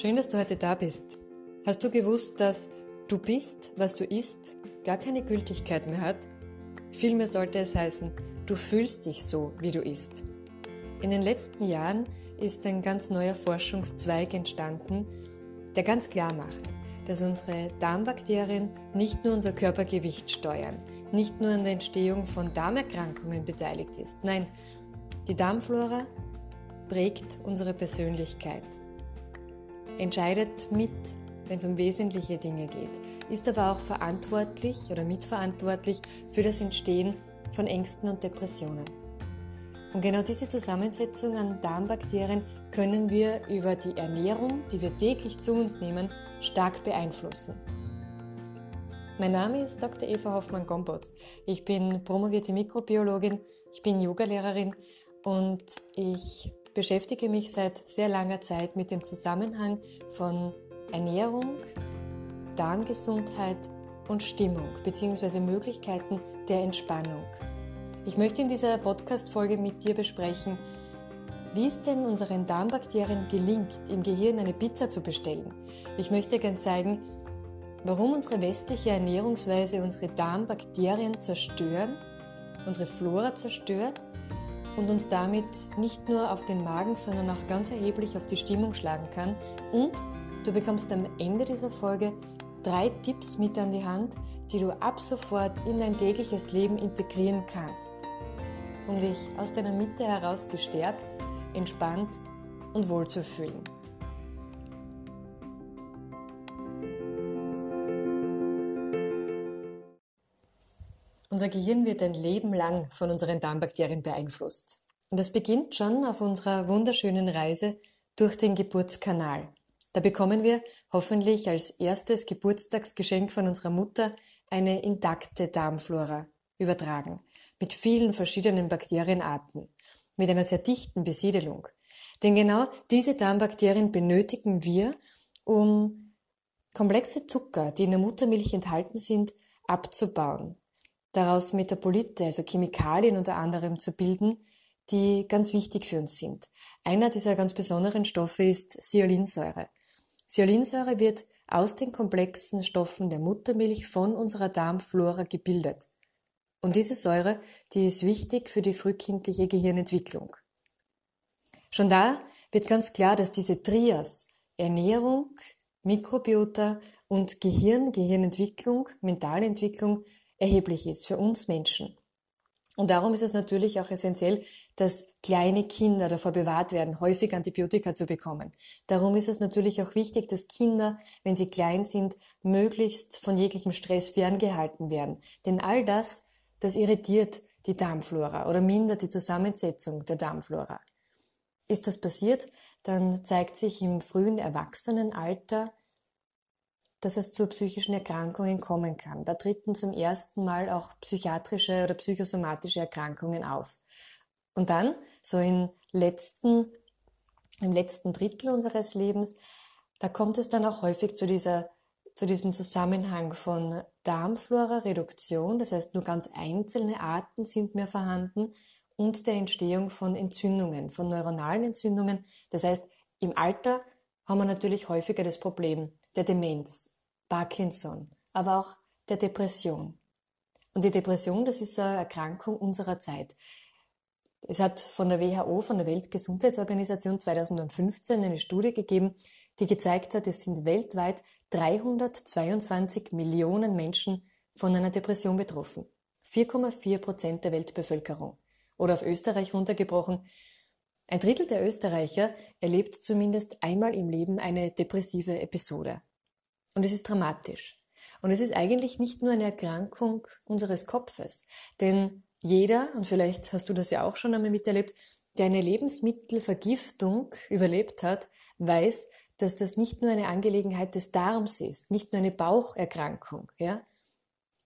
Schön, dass du heute da bist. Hast du gewusst, dass du bist, was du isst, gar keine Gültigkeit mehr hat? Vielmehr sollte es heißen, du fühlst dich so, wie du isst. In den letzten Jahren ist ein ganz neuer Forschungszweig entstanden, der ganz klar macht, dass unsere Darmbakterien nicht nur unser Körpergewicht steuern, nicht nur an der Entstehung von Darmerkrankungen beteiligt ist. Nein, die Darmflora prägt unsere Persönlichkeit, entscheidet mit, wenn es um wesentliche Dinge geht, ist aber auch verantwortlich oder mitverantwortlich für das Entstehen von Ängsten und Depressionen. Und genau diese Zusammensetzung an Darmbakterien können wir über die Ernährung, die wir täglich zu uns nehmen, stark beeinflussen. Mein Name ist Dr. Eva Hoffmann-Gombotz. Ich bin promovierte Mikrobiologin, ich bin Yogalehrerin und ich beschäftige mich seit sehr langer Zeit mit dem Zusammenhang von Ernährung, Darmgesundheit und Stimmung bzw. Möglichkeiten der Entspannung. Ich möchte in dieser Podcast-Folge mit dir besprechen, wie es denn unseren Darmbakterien gelingt, im Gehirn eine Pizza zu bestellen. Ich möchte gerne zeigen, warum unsere westliche Ernährungsweise unsere Darmbakterien zerstören, unsere Flora zerstört und uns damit nicht nur auf den Magen, sondern auch ganz erheblich auf die Stimmung schlagen kann. Und du bekommst am Ende dieser Folge drei Tipps mit an die Hand, die du ab sofort in dein tägliches Leben integrieren kannst, um dich aus deiner Mitte heraus gestärkt, entspannt und wohl zu fühlen. Unser Gehirn wird ein Leben lang von unseren Darmbakterien beeinflusst. Und das beginnt schon auf unserer wunderschönen Reise durch den Geburtskanal. Da bekommen wir hoffentlich als erstes Geburtstagsgeschenk von unserer Mutter eine intakte Darmflora übertragen, mit vielen verschiedenen Bakterienarten, mit einer sehr dichten Besiedelung. Denn genau diese Darmbakterien benötigen wir, um komplexe Zucker, die in der Muttermilch enthalten sind, abzubauen, daraus Metabolite, also Chemikalien unter anderem zu bilden, die ganz wichtig für uns sind. Einer dieser ganz besonderen Stoffe ist Cyalinsäure. Cyalinsäure wird aus den komplexen Stoffen der Muttermilch von unserer Darmflora gebildet. Und diese Säure, die ist wichtig für die frühkindliche Gehirnentwicklung. Schon da wird ganz klar, dass diese Trias Ernährung, Mikrobiota und Gehirn, Gehirnentwicklung, Mentalentwicklung erheblich ist für uns Menschen. Und darum ist es natürlich auch essentiell, dass kleine Kinder davor bewahrt werden, häufig Antibiotika zu bekommen. Darum ist es natürlich auch wichtig, dass Kinder, wenn sie klein sind, möglichst von jeglichem Stress ferngehalten werden. Denn all das, das irritiert die Darmflora oder mindert die Zusammensetzung der Darmflora. Ist das passiert, dann zeigt sich im frühen Erwachsenenalter dass es zu psychischen Erkrankungen kommen kann. Da treten zum ersten Mal auch psychiatrische oder psychosomatische Erkrankungen auf. Und dann, so im letzten, im letzten Drittel unseres Lebens, da kommt es dann auch häufig zu dieser, zu diesem Zusammenhang von Darmflora-Reduktion, das heißt nur ganz einzelne Arten sind mehr vorhanden, und der Entstehung von Entzündungen, von neuronalen Entzündungen. Das heißt, im Alter haben wir natürlich häufiger das Problem, der Demenz, Parkinson, aber auch der Depression. Und die Depression, das ist eine Erkrankung unserer Zeit. Es hat von der WHO, von der Weltgesundheitsorganisation 2015 eine Studie gegeben, die gezeigt hat, es sind weltweit 322 Millionen Menschen von einer Depression betroffen. 4,4 Prozent der Weltbevölkerung. Oder auf Österreich runtergebrochen. Ein Drittel der Österreicher erlebt zumindest einmal im Leben eine depressive Episode. Und es ist dramatisch. Und es ist eigentlich nicht nur eine Erkrankung unseres Kopfes. Denn jeder, und vielleicht hast du das ja auch schon einmal miterlebt, der eine Lebensmittelvergiftung überlebt hat, weiß, dass das nicht nur eine Angelegenheit des Darms ist, nicht nur eine Baucherkrankung, ja.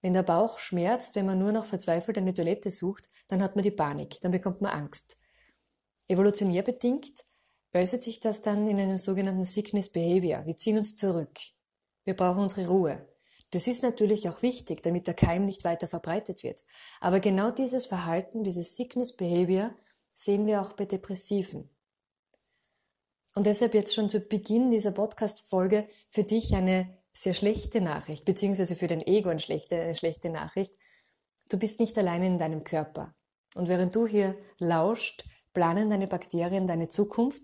Wenn der Bauch schmerzt, wenn man nur noch verzweifelt eine Toilette sucht, dann hat man die Panik, dann bekommt man Angst. Evolutionär bedingt äußert sich das dann in einem sogenannten Sickness Behavior. Wir ziehen uns zurück. Wir brauchen unsere Ruhe. Das ist natürlich auch wichtig, damit der Keim nicht weiter verbreitet wird. Aber genau dieses Verhalten, dieses Sickness Behavior, sehen wir auch bei Depressiven. Und deshalb jetzt schon zu Beginn dieser Podcast-Folge für dich eine sehr schlechte Nachricht, beziehungsweise für dein Ego eine schlechte, eine schlechte Nachricht. Du bist nicht alleine in deinem Körper. Und während du hier lauscht, planen deine Bakterien deine Zukunft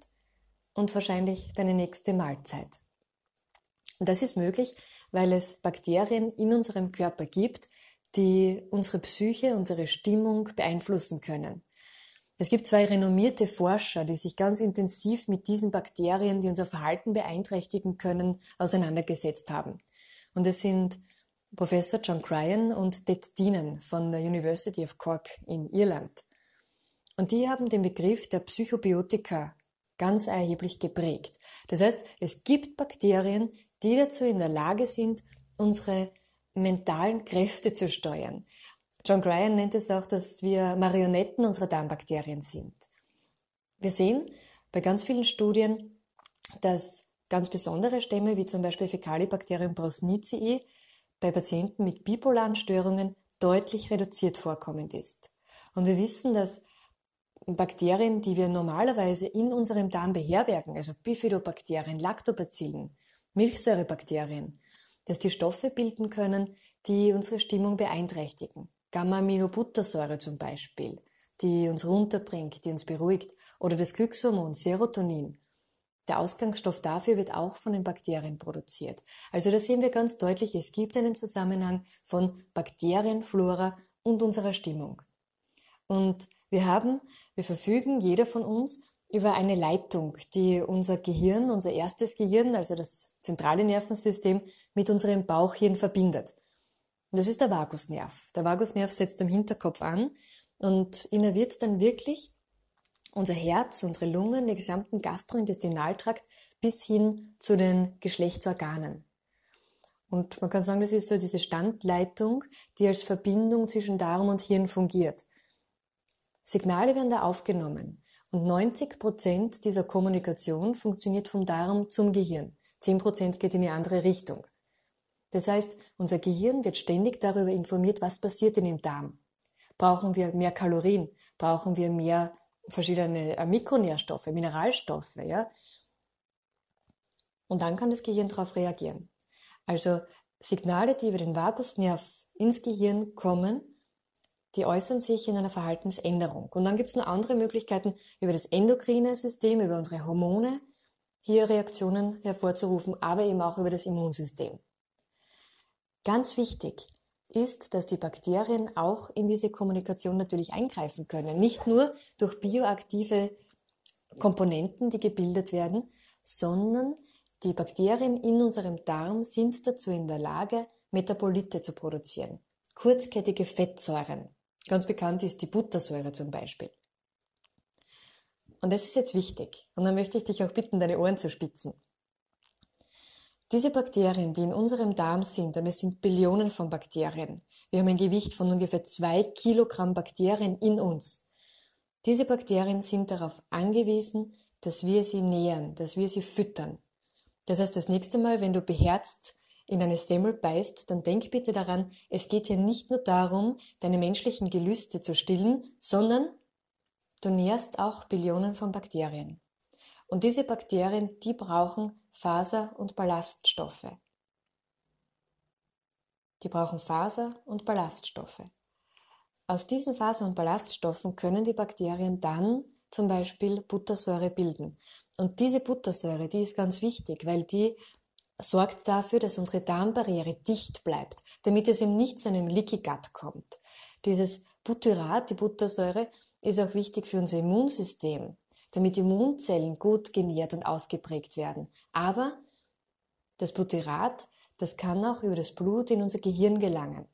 und wahrscheinlich deine nächste Mahlzeit. Und das ist möglich, weil es Bakterien in unserem Körper gibt, die unsere Psyche, unsere Stimmung beeinflussen können. Es gibt zwei renommierte Forscher, die sich ganz intensiv mit diesen Bakterien, die unser Verhalten beeinträchtigen können, auseinandergesetzt haben. Und es sind Professor John Cryan und Det Dienen von der University of Cork in Irland. Und die haben den Begriff der Psychobiotika ganz erheblich geprägt. Das heißt, es gibt Bakterien, die dazu in der Lage sind, unsere mentalen Kräfte zu steuern. John Gryan nennt es auch, dass wir Marionetten unserer Darmbakterien sind. Wir sehen bei ganz vielen Studien, dass ganz besondere Stämme, wie zum Beispiel Fecalibacterium brusnicii, bei Patienten mit bipolaren Störungen deutlich reduziert vorkommend ist. Und wir wissen, dass Bakterien, die wir normalerweise in unserem Darm beherbergen, also Bifidobakterien, Lactobacillen, Milchsäurebakterien, dass die Stoffe bilden können, die unsere Stimmung beeinträchtigen. Gamma-Aminobuttersäure zum Beispiel, die uns runterbringt, die uns beruhigt, oder das Glückshormon Serotonin. Der Ausgangsstoff dafür wird auch von den Bakterien produziert. Also da sehen wir ganz deutlich, es gibt einen Zusammenhang von Bakterienflora und unserer Stimmung. Und wir haben, wir verfügen, jeder von uns, über eine Leitung, die unser Gehirn, unser erstes Gehirn, also das zentrale Nervensystem, mit unserem Bauchhirn verbindet. Das ist der Vagusnerv. Der Vagusnerv setzt am Hinterkopf an und innerviert dann wirklich unser Herz, unsere Lungen, den gesamten Gastrointestinaltrakt bis hin zu den Geschlechtsorganen. Und man kann sagen, das ist so diese Standleitung, die als Verbindung zwischen Darm und Hirn fungiert. Signale werden da aufgenommen. Und 90 Prozent dieser Kommunikation funktioniert vom Darm zum Gehirn. 10 Prozent geht in die andere Richtung. Das heißt, unser Gehirn wird ständig darüber informiert, was passiert denn im Darm. Brauchen wir mehr Kalorien? Brauchen wir mehr verschiedene äh, Mikronährstoffe, Mineralstoffe, ja? Und dann kann das Gehirn darauf reagieren. Also Signale, die über den Vagusnerv ins Gehirn kommen, die äußern sich in einer Verhaltensänderung. Und dann gibt es noch andere Möglichkeiten, über das endokrine System, über unsere Hormone, hier Reaktionen hervorzurufen, aber eben auch über das Immunsystem. Ganz wichtig ist, dass die Bakterien auch in diese Kommunikation natürlich eingreifen können. Nicht nur durch bioaktive Komponenten, die gebildet werden, sondern die Bakterien in unserem Darm sind dazu in der Lage, Metabolite zu produzieren. Kurzkettige Fettsäuren. Ganz bekannt ist die Buttersäure zum Beispiel. Und das ist jetzt wichtig. Und dann möchte ich dich auch bitten, deine Ohren zu spitzen. Diese Bakterien, die in unserem Darm sind, und es sind Billionen von Bakterien, wir haben ein Gewicht von ungefähr zwei Kilogramm Bakterien in uns. Diese Bakterien sind darauf angewiesen, dass wir sie nähern, dass wir sie füttern. Das heißt, das nächste Mal, wenn du beherzt in eine Semmel beißt, dann denk bitte daran, es geht hier nicht nur darum, deine menschlichen Gelüste zu stillen, sondern du nährst auch Billionen von Bakterien. Und diese Bakterien, die brauchen Faser- und Ballaststoffe. Die brauchen Faser- und Ballaststoffe. Aus diesen Faser- und Ballaststoffen können die Bakterien dann zum Beispiel Buttersäure bilden. Und diese Buttersäure, die ist ganz wichtig, weil die sorgt dafür, dass unsere Darmbarriere dicht bleibt, damit es eben nicht zu einem Leaky Gut kommt. Dieses Butyrat, die Buttersäure, ist auch wichtig für unser Immunsystem damit Immunzellen gut genährt und ausgeprägt werden. Aber das Butyrat, das kann auch über das Blut in unser Gehirn gelangen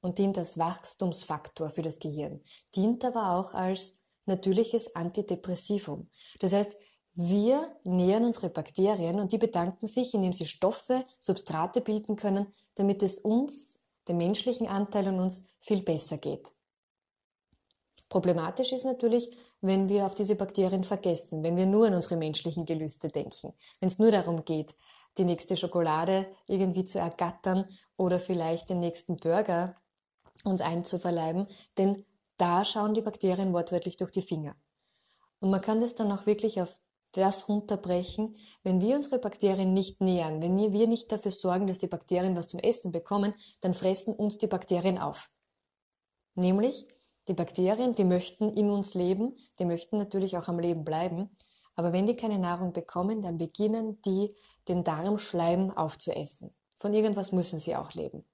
und dient als Wachstumsfaktor für das Gehirn, dient aber auch als natürliches Antidepressivum. Das heißt, wir nähern unsere Bakterien und die bedanken sich, indem sie Stoffe, Substrate bilden können, damit es uns, dem menschlichen Anteil an uns, viel besser geht. Problematisch ist natürlich, wenn wir auf diese Bakterien vergessen, wenn wir nur an unsere menschlichen Gelüste denken, wenn es nur darum geht, die nächste Schokolade irgendwie zu ergattern oder vielleicht den nächsten Burger uns einzuverleiben, denn da schauen die Bakterien wortwörtlich durch die Finger. Und man kann das dann auch wirklich auf das runterbrechen, wenn wir unsere Bakterien nicht nähern, wenn wir nicht dafür sorgen, dass die Bakterien was zum Essen bekommen, dann fressen uns die Bakterien auf. Nämlich, die Bakterien, die möchten in uns leben, die möchten natürlich auch am Leben bleiben, aber wenn die keine Nahrung bekommen, dann beginnen die den Darmschleim aufzuessen. Von irgendwas müssen sie auch leben.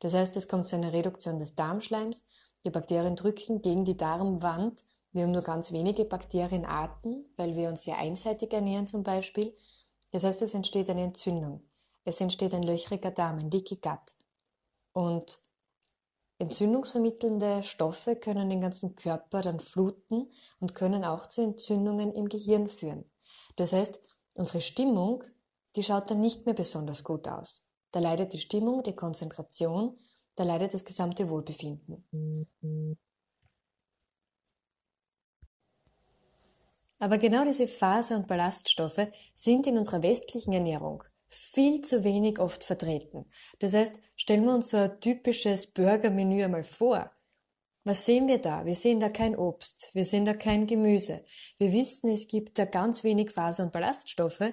Das heißt, es kommt zu einer Reduktion des Darmschleims, die Bakterien drücken gegen die Darmwand wir haben nur ganz wenige Bakterienarten, weil wir uns sehr einseitig ernähren zum Beispiel. Das heißt, es entsteht eine Entzündung. Es entsteht ein löchriger Darm, ein Leaky Gut. Und entzündungsvermittelnde Stoffe können den ganzen Körper dann fluten und können auch zu Entzündungen im Gehirn führen. Das heißt, unsere Stimmung, die schaut dann nicht mehr besonders gut aus. Da leidet die Stimmung, die Konzentration, da leidet das gesamte Wohlbefinden. Aber genau diese Faser- und Ballaststoffe sind in unserer westlichen Ernährung viel zu wenig oft vertreten. Das heißt, stellen wir uns so ein typisches Burgermenü einmal vor. Was sehen wir da? Wir sehen da kein Obst, wir sehen da kein Gemüse. Wir wissen, es gibt da ganz wenig Faser- und Ballaststoffe.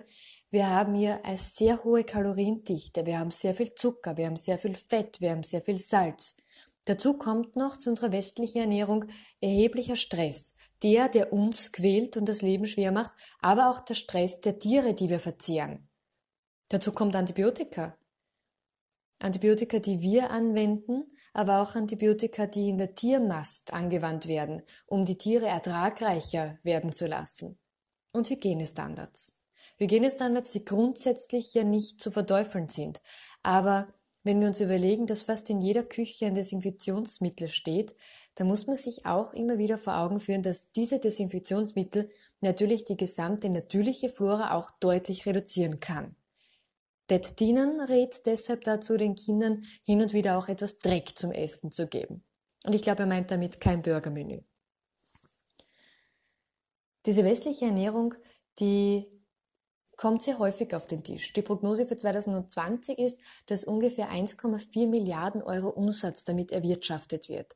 Wir haben hier eine sehr hohe Kaloriendichte, wir haben sehr viel Zucker, wir haben sehr viel Fett, wir haben sehr viel Salz. Dazu kommt noch zu unserer westlichen Ernährung erheblicher Stress der, der uns quält und das Leben schwer macht, aber auch der Stress der Tiere, die wir verzehren. Dazu kommt Antibiotika. Antibiotika, die wir anwenden, aber auch Antibiotika, die in der Tiermast angewandt werden, um die Tiere ertragreicher werden zu lassen. Und Hygienestandards. Hygienestandards, die grundsätzlich ja nicht zu verteufeln sind, aber wenn wir uns überlegen, dass fast in jeder Küche ein Desinfektionsmittel steht, da muss man sich auch immer wieder vor Augen führen, dass diese Desinfektionsmittel natürlich die gesamte natürliche Flora auch deutlich reduzieren kann. Det Dienen rät deshalb dazu, den Kindern hin und wieder auch etwas Dreck zum Essen zu geben. Und ich glaube, er meint damit kein Burgermenü. Diese westliche Ernährung, die kommt sehr häufig auf den Tisch. Die Prognose für 2020 ist, dass ungefähr 1,4 Milliarden Euro Umsatz damit erwirtschaftet wird.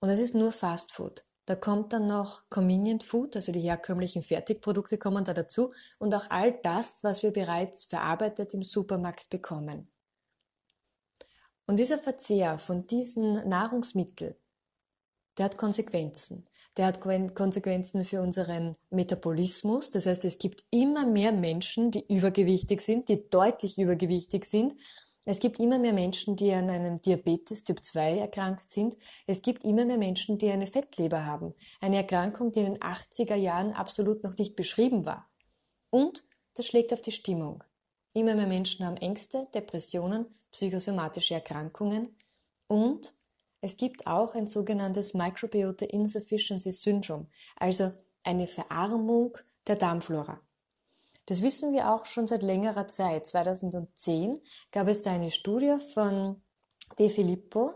Und es ist nur Fast Food. Da kommt dann noch Convenient Food, also die herkömmlichen Fertigprodukte kommen da dazu und auch all das, was wir bereits verarbeitet im Supermarkt bekommen. Und dieser Verzehr von diesen Nahrungsmitteln, der hat Konsequenzen. Der hat Konsequenzen für unseren Metabolismus. Das heißt, es gibt immer mehr Menschen, die übergewichtig sind, die deutlich übergewichtig sind es gibt immer mehr Menschen, die an einem Diabetes Typ 2 erkrankt sind. Es gibt immer mehr Menschen, die eine Fettleber haben. Eine Erkrankung, die in den 80er Jahren absolut noch nicht beschrieben war. Und das schlägt auf die Stimmung. Immer mehr Menschen haben Ängste, Depressionen, psychosomatische Erkrankungen und es gibt auch ein sogenanntes Microbiota Insufficiency Syndrome, also eine Verarmung der Darmflora. Das wissen wir auch schon seit längerer Zeit. 2010 gab es da eine Studie von De Filippo,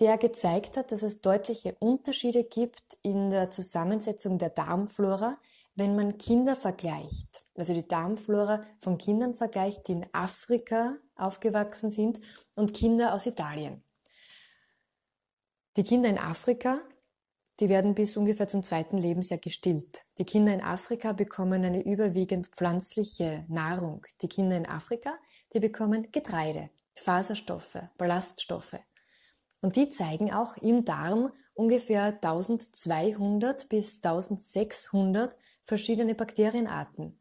der gezeigt hat, dass es deutliche Unterschiede gibt in der Zusammensetzung der Darmflora, wenn man Kinder vergleicht. Also die Darmflora von Kindern vergleicht, die in Afrika aufgewachsen sind und Kinder aus Italien. Die Kinder in Afrika die werden bis ungefähr zum zweiten Lebensjahr gestillt. Die Kinder in Afrika bekommen eine überwiegend pflanzliche Nahrung. Die Kinder in Afrika, die bekommen Getreide, Faserstoffe, Ballaststoffe. Und die zeigen auch im Darm ungefähr 1200 bis 1600 verschiedene Bakterienarten.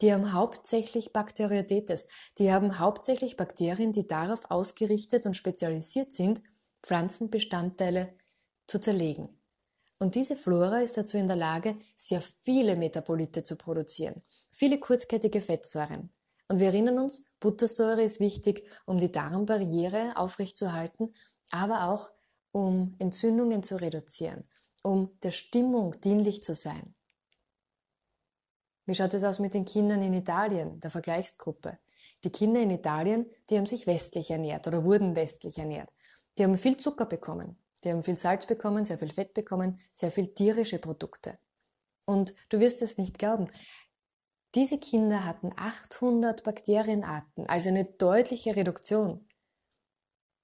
Die haben hauptsächlich Bakteriotetes. Die haben hauptsächlich Bakterien, die darauf ausgerichtet und spezialisiert sind, Pflanzenbestandteile zu zerlegen. Und diese Flora ist dazu in der Lage, sehr viele Metabolite zu produzieren, viele kurzkettige Fettsäuren. Und wir erinnern uns, Buttersäure ist wichtig, um die Darmbarriere aufrechtzuerhalten, aber auch um Entzündungen zu reduzieren, um der Stimmung dienlich zu sein. Wie schaut es aus mit den Kindern in Italien, der Vergleichsgruppe? Die Kinder in Italien, die haben sich westlich ernährt oder wurden westlich ernährt. Die haben viel Zucker bekommen. Die haben viel Salz bekommen, sehr viel Fett bekommen, sehr viel tierische Produkte. Und du wirst es nicht glauben, diese Kinder hatten 800 Bakterienarten, also eine deutliche Reduktion.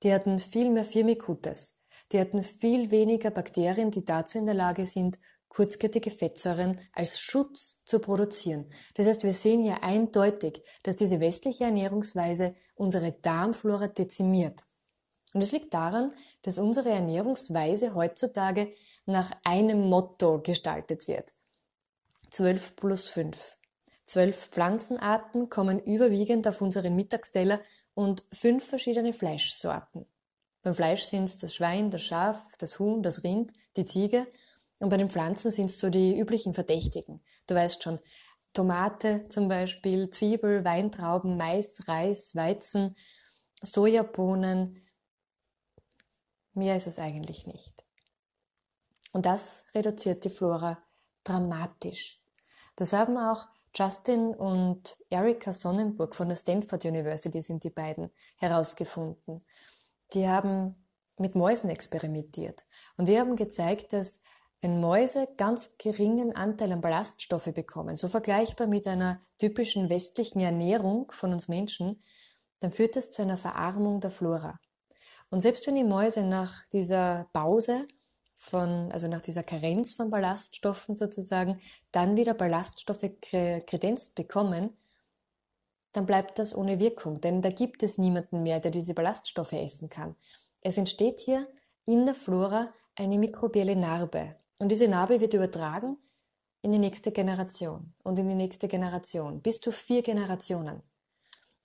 Die hatten viel mehr Firmicutes. Die hatten viel weniger Bakterien, die dazu in der Lage sind, kurzkettige Fettsäuren als Schutz zu produzieren. Das heißt, wir sehen ja eindeutig, dass diese westliche Ernährungsweise unsere Darmflora dezimiert. Und es liegt daran, dass unsere Ernährungsweise heutzutage nach einem Motto gestaltet wird. 12 plus 5. Zwölf Pflanzenarten kommen überwiegend auf unseren Mittagsteller und fünf verschiedene Fleischsorten. Beim Fleisch sind es das Schwein, das Schaf, das Huhn, das Rind, die Ziege und bei den Pflanzen sind es so die üblichen Verdächtigen. Du weißt schon, Tomate zum Beispiel, Zwiebel, Weintrauben, Mais, Reis, Weizen, Sojabohnen. Mehr ist es eigentlich nicht. Und das reduziert die Flora dramatisch. Das haben auch Justin und Erika Sonnenburg von der Stanford University sind die beiden herausgefunden. Die haben mit Mäusen experimentiert und die haben gezeigt, dass wenn Mäuse ganz geringen Anteil an Ballaststoffe bekommen, so vergleichbar mit einer typischen westlichen Ernährung von uns Menschen, dann führt das zu einer Verarmung der Flora. Und selbst wenn die Mäuse nach dieser Pause von, also nach dieser Karenz von Ballaststoffen sozusagen, dann wieder Ballaststoffe kredenzt bekommen, dann bleibt das ohne Wirkung, denn da gibt es niemanden mehr, der diese Ballaststoffe essen kann. Es entsteht hier in der Flora eine mikrobielle Narbe und diese Narbe wird übertragen in die nächste Generation und in die nächste Generation, bis zu vier Generationen.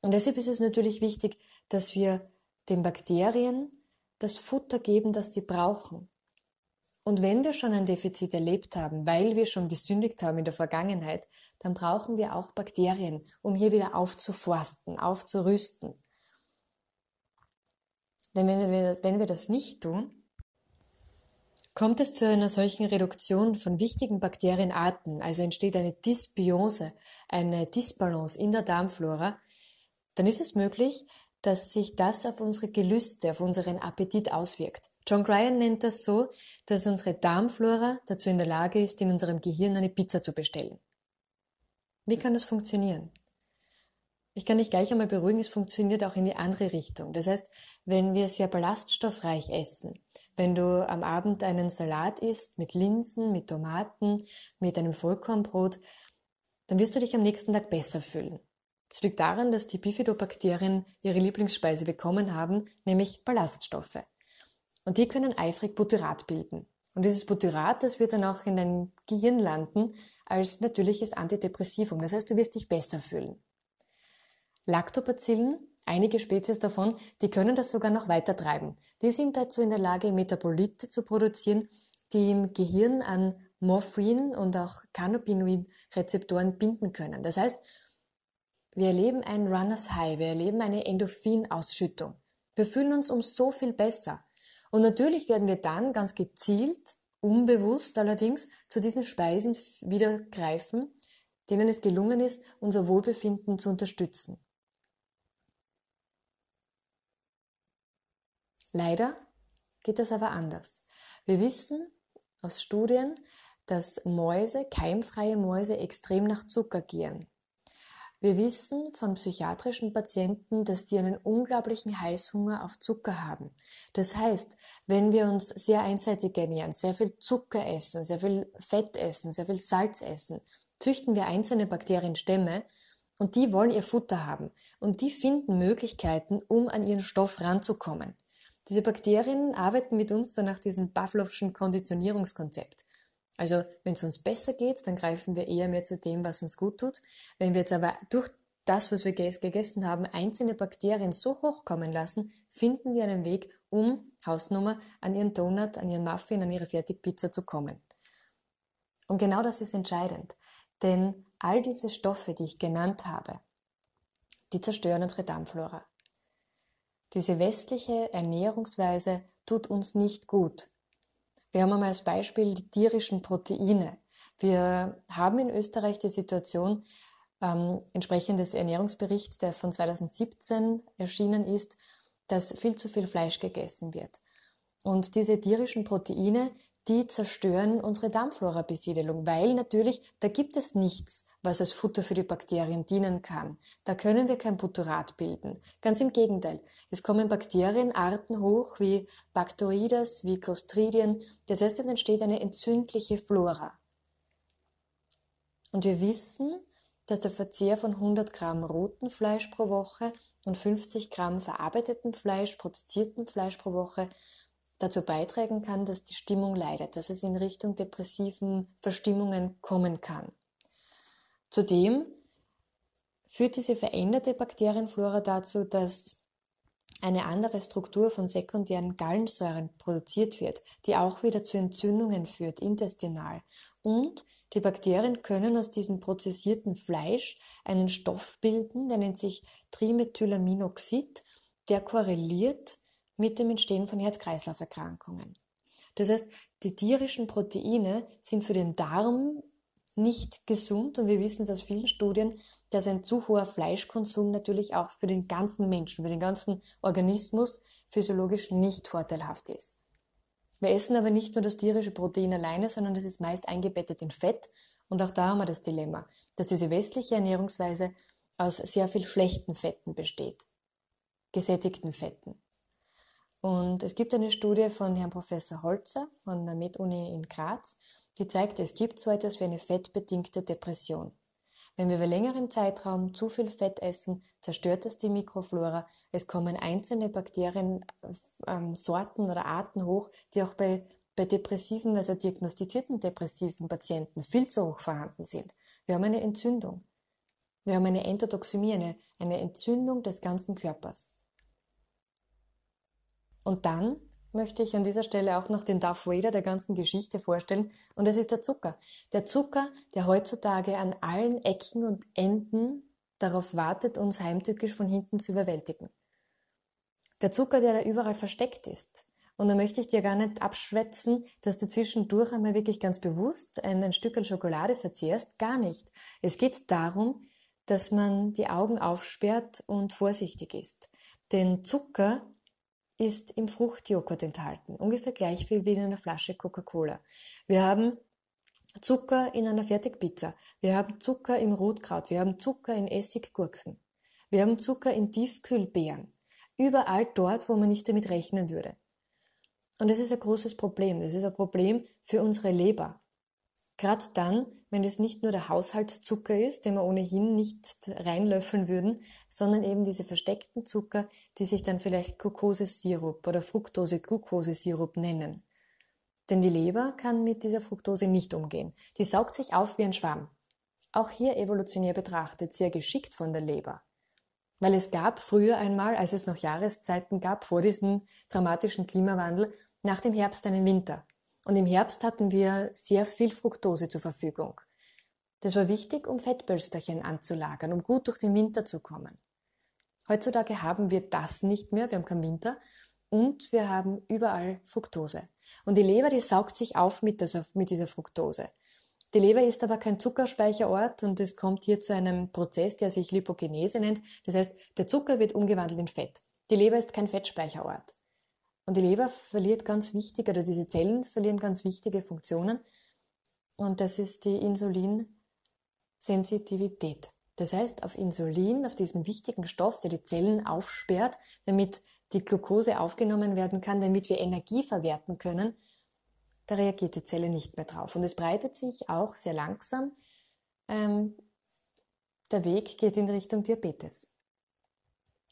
Und deshalb ist es natürlich wichtig, dass wir den Bakterien das Futter geben, das sie brauchen. Und wenn wir schon ein Defizit erlebt haben, weil wir schon gesündigt haben in der Vergangenheit, dann brauchen wir auch Bakterien, um hier wieder aufzuforsten, aufzurüsten. Denn wenn wir, wenn wir das nicht tun, kommt es zu einer solchen Reduktion von wichtigen Bakterienarten, also entsteht eine Dysbiose, eine Disbalance in der Darmflora, dann ist es möglich, dass sich das auf unsere Gelüste, auf unseren Appetit auswirkt. John Gryan nennt das so, dass unsere Darmflora dazu in der Lage ist, in unserem Gehirn eine Pizza zu bestellen. Wie kann das funktionieren? Ich kann dich gleich einmal beruhigen, es funktioniert auch in die andere Richtung. Das heißt, wenn wir sehr ballaststoffreich essen, wenn du am Abend einen Salat isst mit Linsen, mit Tomaten, mit einem Vollkornbrot, dann wirst du dich am nächsten Tag besser fühlen. Liegt daran, dass die Bifidobakterien ihre Lieblingsspeise bekommen haben, nämlich Ballaststoffe. Und die können eifrig Butyrat bilden. Und dieses Butyrat, das wird dann auch in deinem Gehirn landen als natürliches Antidepressivum. Das heißt, du wirst dich besser fühlen. Lactobacillen, einige Spezies davon, die können das sogar noch weiter treiben. Die sind dazu in der Lage, Metabolite zu produzieren, die im Gehirn an Morphin und auch Cannabinoid-Rezeptoren binden können. Das heißt, wir erleben ein Runners High, wir erleben eine Endorphinausschüttung. Wir fühlen uns um so viel besser. Und natürlich werden wir dann ganz gezielt, unbewusst allerdings, zu diesen Speisen wieder greifen, denen es gelungen ist, unser Wohlbefinden zu unterstützen. Leider geht das aber anders. Wir wissen aus Studien, dass Mäuse, keimfreie Mäuse, extrem nach Zucker gieren. Wir wissen von psychiatrischen Patienten, dass die einen unglaublichen Heißhunger auf Zucker haben. Das heißt, wenn wir uns sehr einseitig ernähren, sehr viel Zucker essen, sehr viel Fett essen, sehr viel Salz essen, züchten wir einzelne Bakterienstämme und die wollen ihr Futter haben und die finden Möglichkeiten, um an ihren Stoff ranzukommen. Diese Bakterien arbeiten mit uns so nach diesem Pavlovschen Konditionierungskonzept. Also wenn es uns besser geht, dann greifen wir eher mehr zu dem, was uns gut tut. Wenn wir jetzt aber durch das, was wir gegessen haben, einzelne Bakterien so hochkommen lassen, finden die einen Weg, um Hausnummer an ihren Donut, an ihren Muffin, an ihre Fertigpizza zu kommen. Und genau das ist entscheidend, denn all diese Stoffe, die ich genannt habe, die zerstören unsere Darmflora. Diese westliche Ernährungsweise tut uns nicht gut. Wir haben einmal als Beispiel die tierischen Proteine. Wir haben in Österreich die Situation, ähm, entsprechend des Ernährungsberichts, der von 2017 erschienen ist, dass viel zu viel Fleisch gegessen wird. Und diese tierischen Proteine, die zerstören unsere Darmflora-Besiedelung, weil natürlich, da gibt es nichts, was als Futter für die Bakterien dienen kann. Da können wir kein Butterat bilden. Ganz im Gegenteil. Es kommen Bakterienarten hoch wie Bacteroides, wie Clostridien. Das heißt, es entsteht eine entzündliche Flora. Und wir wissen, dass der Verzehr von 100 Gramm rotem Fleisch pro Woche und 50 Gramm verarbeitetem Fleisch, produziertem Fleisch pro Woche dazu beitragen kann, dass die Stimmung leidet, dass es in Richtung depressiven Verstimmungen kommen kann. Zudem führt diese veränderte Bakterienflora dazu, dass eine andere Struktur von sekundären Gallensäuren produziert wird, die auch wieder zu Entzündungen führt, intestinal. Und die Bakterien können aus diesem prozessierten Fleisch einen Stoff bilden, der nennt sich Trimethylaminoxid, der korreliert mit dem Entstehen von Herz-Kreislauf-Erkrankungen. Das heißt, die tierischen Proteine sind für den Darm nicht gesund und wir wissen es aus vielen Studien, dass ein zu hoher Fleischkonsum natürlich auch für den ganzen Menschen, für den ganzen Organismus physiologisch nicht vorteilhaft ist. Wir essen aber nicht nur das tierische Protein alleine, sondern das ist meist eingebettet in Fett und auch da haben wir das Dilemma, dass diese westliche Ernährungsweise aus sehr viel schlechten Fetten besteht, gesättigten Fetten. Und es gibt eine Studie von Herrn Professor Holzer von der MedUni in Graz, die zeigt, es gibt so etwas wie eine fettbedingte Depression. Wenn wir über längeren Zeitraum zu viel Fett essen, zerstört das die Mikroflora. Es kommen einzelne Bakteriensorten ähm, oder Arten hoch, die auch bei, bei depressiven, also diagnostizierten depressiven Patienten viel zu hoch vorhanden sind. Wir haben eine Entzündung. Wir haben eine Endotoxemie, eine, eine Entzündung des ganzen Körpers. Und dann möchte ich an dieser Stelle auch noch den Darth Vader der ganzen Geschichte vorstellen. Und das ist der Zucker. Der Zucker, der heutzutage an allen Ecken und Enden darauf wartet, uns heimtückisch von hinten zu überwältigen. Der Zucker, der da überall versteckt ist. Und da möchte ich dir gar nicht abschwätzen, dass du zwischendurch einmal wirklich ganz bewusst ein, ein Stück Schokolade verzehrst. Gar nicht. Es geht darum, dass man die Augen aufsperrt und vorsichtig ist. Denn Zucker ist im Fruchtjoghurt enthalten, ungefähr gleich viel wie in einer Flasche Coca-Cola. Wir haben Zucker in einer Fertigpizza, wir haben Zucker im Rotkraut, wir haben Zucker in Essiggurken, wir haben Zucker in Tiefkühlbeeren, überall dort, wo man nicht damit rechnen würde. Und das ist ein großes Problem. Das ist ein Problem für unsere Leber. Gerade dann, wenn es nicht nur der Haushaltszucker ist, den wir ohnehin nicht reinlöffeln würden, sondern eben diese versteckten Zucker, die sich dann vielleicht Glucosesirup oder Fructose-Glucosesirup nennen. Denn die Leber kann mit dieser Fructose nicht umgehen. Die saugt sich auf wie ein Schwamm. Auch hier evolutionär betrachtet sehr geschickt von der Leber. Weil es gab früher einmal, als es noch Jahreszeiten gab, vor diesem dramatischen Klimawandel, nach dem Herbst einen Winter. Und im Herbst hatten wir sehr viel Fructose zur Verfügung. Das war wichtig, um Fettbölsterchen anzulagern, um gut durch den Winter zu kommen. Heutzutage haben wir das nicht mehr, wir haben keinen Winter und wir haben überall Fructose. Und die Leber, die saugt sich auf mit dieser, mit dieser Fructose. Die Leber ist aber kein Zuckerspeicherort und es kommt hier zu einem Prozess, der sich Lipogenese nennt. Das heißt, der Zucker wird umgewandelt in Fett. Die Leber ist kein Fettspeicherort. Und die Leber verliert ganz wichtige, oder diese Zellen verlieren ganz wichtige Funktionen. Und das ist die Insulinsensitivität. Das heißt, auf Insulin, auf diesen wichtigen Stoff, der die Zellen aufsperrt, damit die Glucose aufgenommen werden kann, damit wir Energie verwerten können, da reagiert die Zelle nicht mehr drauf. Und es breitet sich auch sehr langsam. Ähm, der Weg geht in Richtung Diabetes.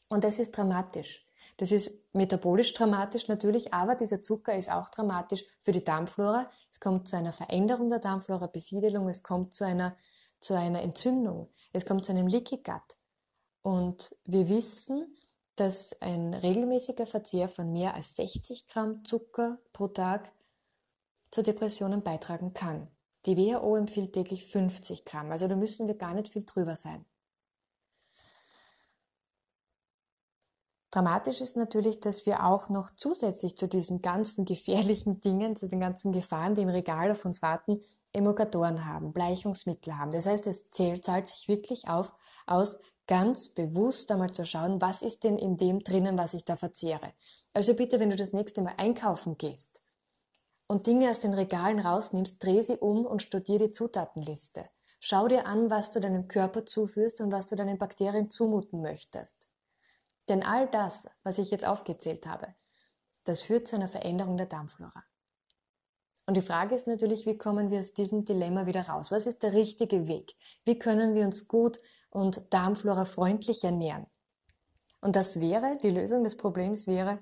Und das ist dramatisch. Das ist metabolisch dramatisch natürlich, aber dieser Zucker ist auch dramatisch für die Darmflora. Es kommt zu einer Veränderung der Darmflora-Besiedelung, es kommt zu einer, zu einer Entzündung, es kommt zu einem Leaky Gut. Und wir wissen, dass ein regelmäßiger Verzehr von mehr als 60 Gramm Zucker pro Tag zu Depressionen beitragen kann. Die WHO empfiehlt täglich 50 Gramm, also da müssen wir gar nicht viel drüber sein. Dramatisch ist natürlich, dass wir auch noch zusätzlich zu diesen ganzen gefährlichen Dingen, zu den ganzen Gefahren, die im Regal auf uns warten, Emulgatoren haben, Bleichungsmittel haben. Das heißt, es zählt, zahlt sich wirklich auf, aus, ganz bewusst einmal zu schauen, was ist denn in dem drinnen, was ich da verzehre. Also bitte, wenn du das nächste Mal einkaufen gehst und Dinge aus den Regalen rausnimmst, dreh sie um und studier die Zutatenliste. Schau dir an, was du deinem Körper zuführst und was du deinen Bakterien zumuten möchtest. Denn all das, was ich jetzt aufgezählt habe, das führt zu einer Veränderung der Darmflora. Und die Frage ist natürlich, wie kommen wir aus diesem Dilemma wieder raus? Was ist der richtige Weg? Wie können wir uns gut und Darmflora freundlich ernähren? Und das wäre, die Lösung des Problems wäre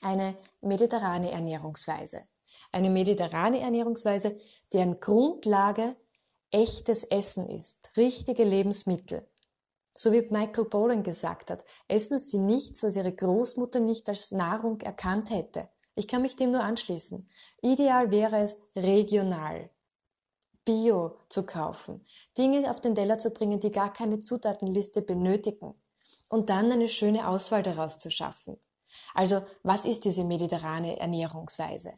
eine mediterrane Ernährungsweise. Eine mediterrane Ernährungsweise, deren Grundlage echtes Essen ist, richtige Lebensmittel. So wie Michael Pollan gesagt hat, essen Sie nichts, was Ihre Großmutter nicht als Nahrung erkannt hätte. Ich kann mich dem nur anschließen. Ideal wäre es, regional, bio zu kaufen, Dinge auf den Teller zu bringen, die gar keine Zutatenliste benötigen und dann eine schöne Auswahl daraus zu schaffen. Also, was ist diese mediterrane Ernährungsweise?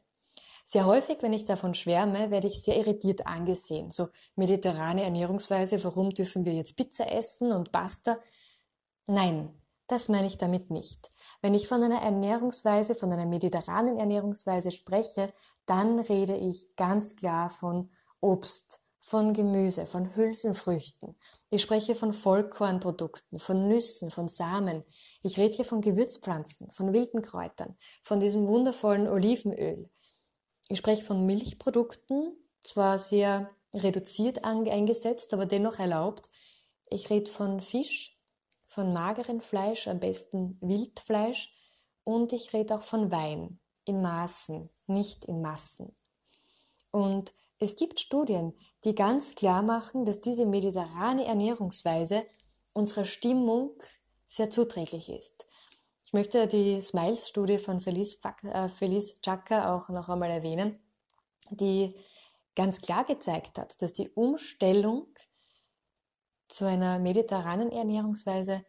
Sehr häufig, wenn ich davon schwärme, werde ich sehr irritiert angesehen. So mediterrane Ernährungsweise, warum dürfen wir jetzt Pizza essen und Pasta? Nein, das meine ich damit nicht. Wenn ich von einer Ernährungsweise, von einer mediterranen Ernährungsweise spreche, dann rede ich ganz klar von Obst, von Gemüse, von Hülsenfrüchten. Ich spreche von Vollkornprodukten, von Nüssen, von Samen. Ich rede hier von Gewürzpflanzen, von wilden Kräutern, von diesem wundervollen Olivenöl. Ich spreche von Milchprodukten, zwar sehr reduziert eingesetzt, aber dennoch erlaubt. Ich rede von Fisch, von magerem Fleisch, am besten Wildfleisch und ich rede auch von Wein in Maßen, nicht in Massen. Und es gibt Studien, die ganz klar machen, dass diese mediterrane Ernährungsweise unserer Stimmung sehr zuträglich ist. Ich möchte die Smiles-Studie von Felice, äh, Chaka auch noch einmal erwähnen, die ganz klar gezeigt hat, dass die Umstellung zu einer mediterranen Ernährungsweise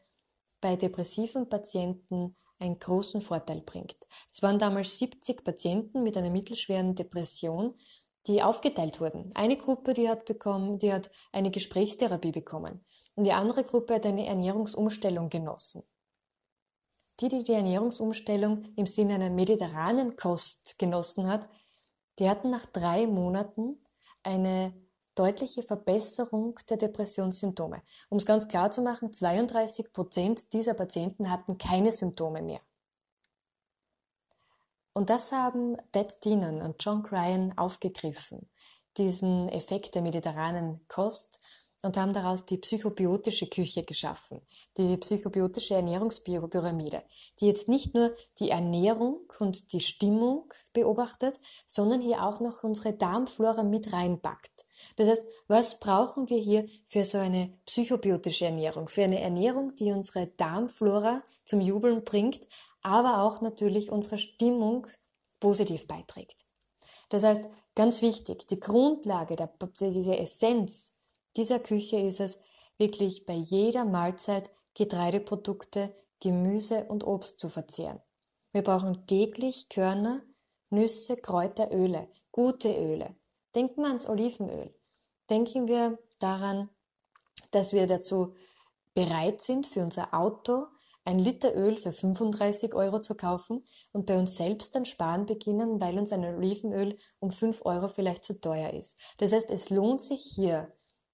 bei depressiven Patienten einen großen Vorteil bringt. Es waren damals 70 Patienten mit einer mittelschweren Depression, die aufgeteilt wurden. Eine Gruppe, die hat bekommen, die hat eine Gesprächstherapie bekommen und die andere Gruppe hat eine Ernährungsumstellung genossen. Die, die die Ernährungsumstellung im Sinne einer mediterranen Kost genossen hat, die hatten nach drei Monaten eine deutliche Verbesserung der Depressionssymptome. Um es ganz klar zu machen, 32 Prozent dieser Patienten hatten keine Symptome mehr. Und das haben Ted Deenan und John Cryan aufgegriffen, diesen Effekt der mediterranen Kost und haben daraus die psychobiotische Küche geschaffen, die psychobiotische Ernährungspyramide, die jetzt nicht nur die Ernährung und die Stimmung beobachtet, sondern hier auch noch unsere Darmflora mit reinpackt. Das heißt, was brauchen wir hier für so eine psychobiotische Ernährung? Für eine Ernährung, die unsere Darmflora zum Jubeln bringt, aber auch natürlich unsere Stimmung positiv beiträgt. Das heißt, ganz wichtig, die Grundlage, diese Essenz dieser Küche ist es, wirklich bei jeder Mahlzeit Getreideprodukte, Gemüse und Obst zu verzehren. Wir brauchen täglich Körner, Nüsse, Kräuter, Öle, gute Öle. Denken wir ans Olivenöl. Denken wir daran, dass wir dazu bereit sind, für unser Auto ein Liter Öl für 35 Euro zu kaufen und bei uns selbst dann sparen beginnen, weil uns ein Olivenöl um 5 Euro vielleicht zu teuer ist. Das heißt, es lohnt sich hier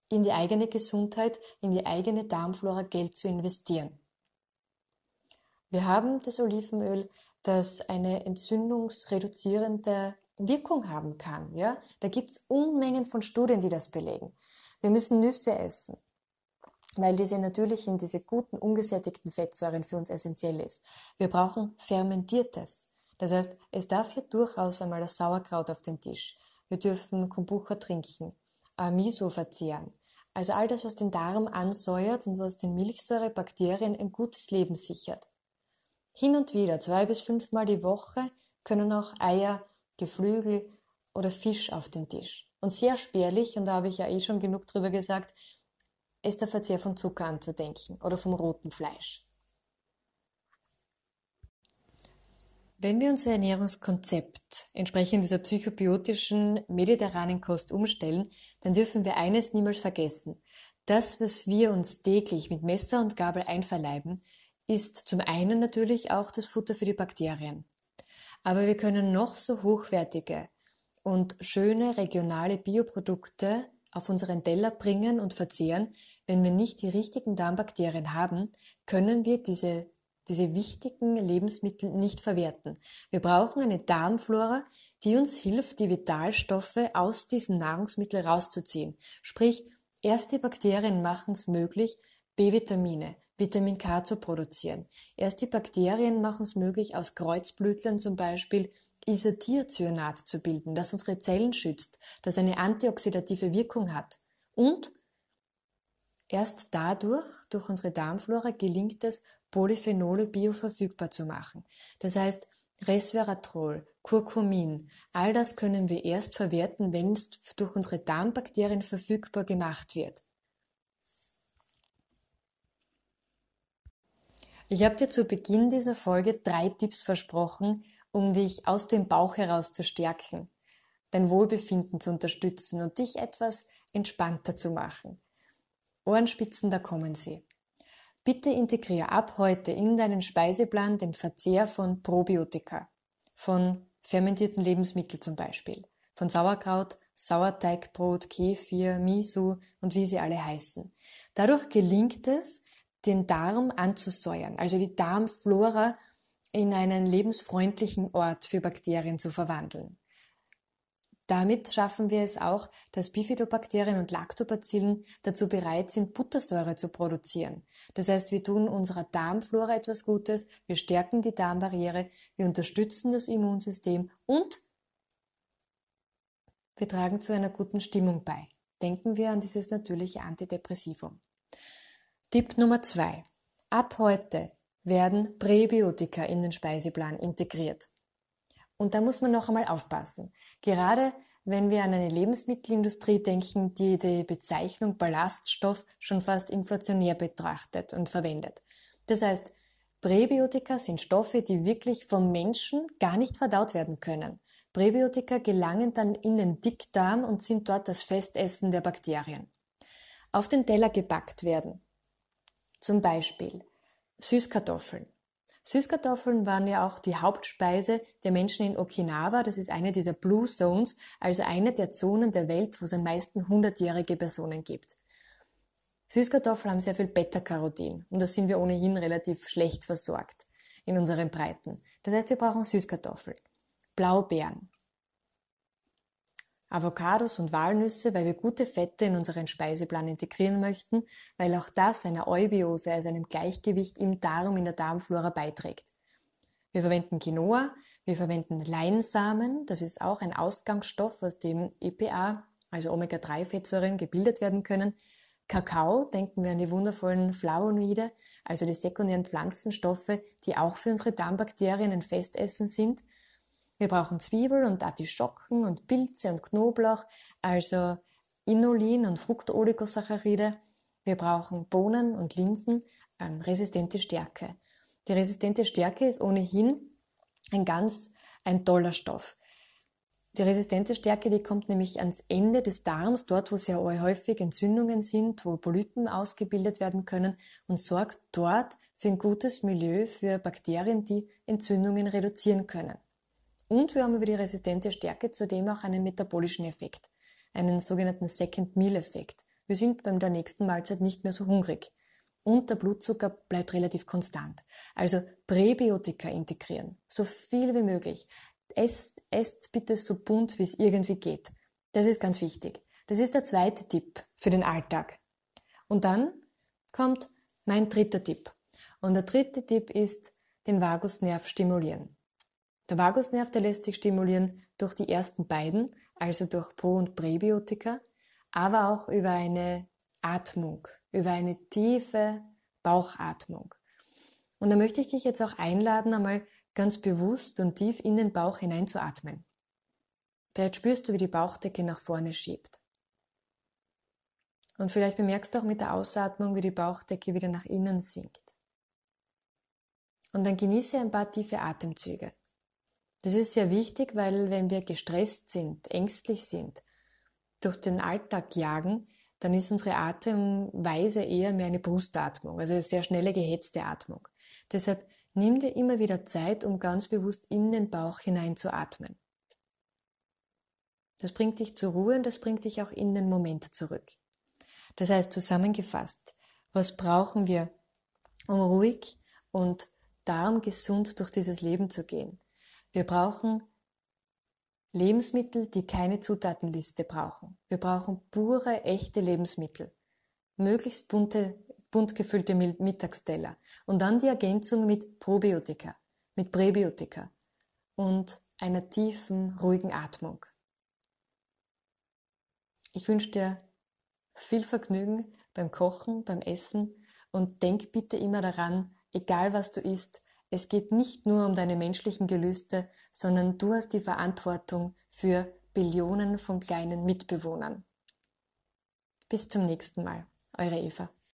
in die eigene Gesundheit, in die eigene Darmflora Geld zu investieren. Wir haben das Olivenöl, das eine entzündungsreduzierende Wirkung haben kann. Ja? Da gibt's Unmengen von Studien, die das belegen. Wir müssen Nüsse essen, weil diese natürlichen, diese guten, ungesättigten Fettsäuren für uns essentiell ist. Wir brauchen fermentiertes. Das heißt, es darf hier durchaus einmal das Sauerkraut auf den Tisch. Wir dürfen Kombucha trinken, Miso verzehren. Also all das, was den Darm ansäuert und was den Milchsäurebakterien ein gutes Leben sichert. Hin und wieder, zwei bis fünfmal die Woche, können auch Eier, Geflügel oder Fisch auf den Tisch. Und sehr spärlich, und da habe ich ja eh schon genug drüber gesagt, ist der Verzehr von Zucker anzudenken oder vom roten Fleisch. Wenn wir unser Ernährungskonzept entsprechend dieser psychobiotischen mediterranen Kost umstellen, dann dürfen wir eines niemals vergessen. Das, was wir uns täglich mit Messer und Gabel einverleiben, ist zum einen natürlich auch das Futter für die Bakterien. Aber wir können noch so hochwertige und schöne regionale Bioprodukte auf unseren Teller bringen und verzehren, wenn wir nicht die richtigen Darmbakterien haben, können wir diese, diese wichtigen Lebensmittel nicht verwerten. Wir brauchen eine Darmflora, die uns hilft, die Vitalstoffe aus diesen Nahrungsmitteln rauszuziehen. Sprich, erste Bakterien machen es möglich, B-Vitamine, Vitamin K zu produzieren. Erst die Bakterien machen es möglich, aus Kreuzblütlern zum Beispiel Isothiocyanat zu bilden, das unsere Zellen schützt, das eine antioxidative Wirkung hat. Und erst dadurch, durch unsere Darmflora, gelingt es, Polyphenole bioverfügbar zu machen. Das heißt, Resveratrol, Curcumin, all das können wir erst verwerten, wenn es durch unsere Darmbakterien verfügbar gemacht wird. Ich habe dir zu Beginn dieser Folge drei Tipps versprochen, um dich aus dem Bauch heraus zu stärken, dein Wohlbefinden zu unterstützen und dich etwas entspannter zu machen. Ohrenspitzen, da kommen sie. Bitte integriere ab heute in deinen Speiseplan den Verzehr von Probiotika, von fermentierten Lebensmitteln zum Beispiel, von Sauerkraut, Sauerteigbrot, Kefir, Miso und wie sie alle heißen. Dadurch gelingt es, den Darm anzusäuern, also die Darmflora in einen lebensfreundlichen Ort für Bakterien zu verwandeln. Damit schaffen wir es auch, dass Bifidobakterien und Lactobacillen dazu bereit sind, Buttersäure zu produzieren. Das heißt, wir tun unserer Darmflora etwas Gutes, wir stärken die Darmbarriere, wir unterstützen das Immunsystem und wir tragen zu einer guten Stimmung bei. Denken wir an dieses natürliche Antidepressivum. Tipp Nummer zwei: Ab heute werden Präbiotika in den Speiseplan integriert. Und da muss man noch einmal aufpassen. Gerade wenn wir an eine Lebensmittelindustrie denken, die die Bezeichnung Ballaststoff schon fast inflationär betrachtet und verwendet. Das heißt, Präbiotika sind Stoffe, die wirklich vom Menschen gar nicht verdaut werden können. Präbiotika gelangen dann in den Dickdarm und sind dort das Festessen der Bakterien. Auf den Teller gepackt werden zum Beispiel Süßkartoffeln. Süßkartoffeln waren ja auch die Hauptspeise der Menschen in Okinawa. Das ist eine dieser Blue Zones, also eine der Zonen der Welt, wo es am meisten hundertjährige Personen gibt. Süßkartoffeln haben sehr viel Beta-Carotin und da sind wir ohnehin relativ schlecht versorgt in unseren Breiten. Das heißt, wir brauchen Süßkartoffeln. Blaubeeren. Avocados und Walnüsse, weil wir gute Fette in unseren Speiseplan integrieren möchten, weil auch das einer Eubiose, also einem Gleichgewicht im Darm, in der Darmflora beiträgt. Wir verwenden Quinoa, wir verwenden Leinsamen, das ist auch ein Ausgangsstoff, aus dem EPA, also Omega-3-Fettsäuren, gebildet werden können. Kakao, denken wir an die wundervollen Flavonoide, also die sekundären Pflanzenstoffe, die auch für unsere Darmbakterien ein Festessen sind. Wir brauchen Zwiebel und Artischocken und Pilze und Knoblauch, also Inulin und Fructooligosaccharide. Wir brauchen Bohnen und Linsen, ähm, resistente Stärke. Die resistente Stärke ist ohnehin ein ganz ein toller Stoff. Die resistente Stärke, die kommt nämlich ans Ende des Darms, dort wo sehr häufig Entzündungen sind, wo Polypen ausgebildet werden können und sorgt dort für ein gutes Milieu für Bakterien, die Entzündungen reduzieren können. Und wir haben über die resistente Stärke zudem auch einen metabolischen Effekt, einen sogenannten Second Meal Effekt. Wir sind beim der nächsten Mahlzeit nicht mehr so hungrig. Und der Blutzucker bleibt relativ konstant. Also Präbiotika integrieren, so viel wie möglich. Esst, esst bitte so bunt, wie es irgendwie geht. Das ist ganz wichtig. Das ist der zweite Tipp für den Alltag. Und dann kommt mein dritter Tipp. Und der dritte Tipp ist, den Vagusnerv stimulieren. Der Vagusnerv, der lässt sich stimulieren durch die ersten beiden, also durch Pro- und Präbiotika, aber auch über eine Atmung, über eine tiefe Bauchatmung. Und da möchte ich dich jetzt auch einladen, einmal ganz bewusst und tief in den Bauch hineinzuatmen. Vielleicht spürst du, wie die Bauchdecke nach vorne schiebt. Und vielleicht bemerkst du auch mit der Ausatmung, wie die Bauchdecke wieder nach innen sinkt. Und dann genieße ein paar tiefe Atemzüge. Das ist sehr wichtig, weil wenn wir gestresst sind, ängstlich sind, durch den Alltag jagen, dann ist unsere Atemweise eher mehr eine Brustatmung, also eine sehr schnelle, gehetzte Atmung. Deshalb nimm dir immer wieder Zeit, um ganz bewusst in den Bauch hinein zu atmen. Das bringt dich zur Ruhe und das bringt dich auch in den Moment zurück. Das heißt, zusammengefasst, was brauchen wir, um ruhig und darum gesund durch dieses Leben zu gehen? Wir brauchen Lebensmittel, die keine Zutatenliste brauchen. Wir brauchen pure, echte Lebensmittel. Möglichst bunte, bunt gefüllte Mittagsteller. Und dann die Ergänzung mit Probiotika, mit Präbiotika und einer tiefen, ruhigen Atmung. Ich wünsche dir viel Vergnügen beim Kochen, beim Essen und denk bitte immer daran, egal was du isst, es geht nicht nur um deine menschlichen Gelüste, sondern du hast die Verantwortung für Billionen von kleinen Mitbewohnern. Bis zum nächsten Mal, eure Eva.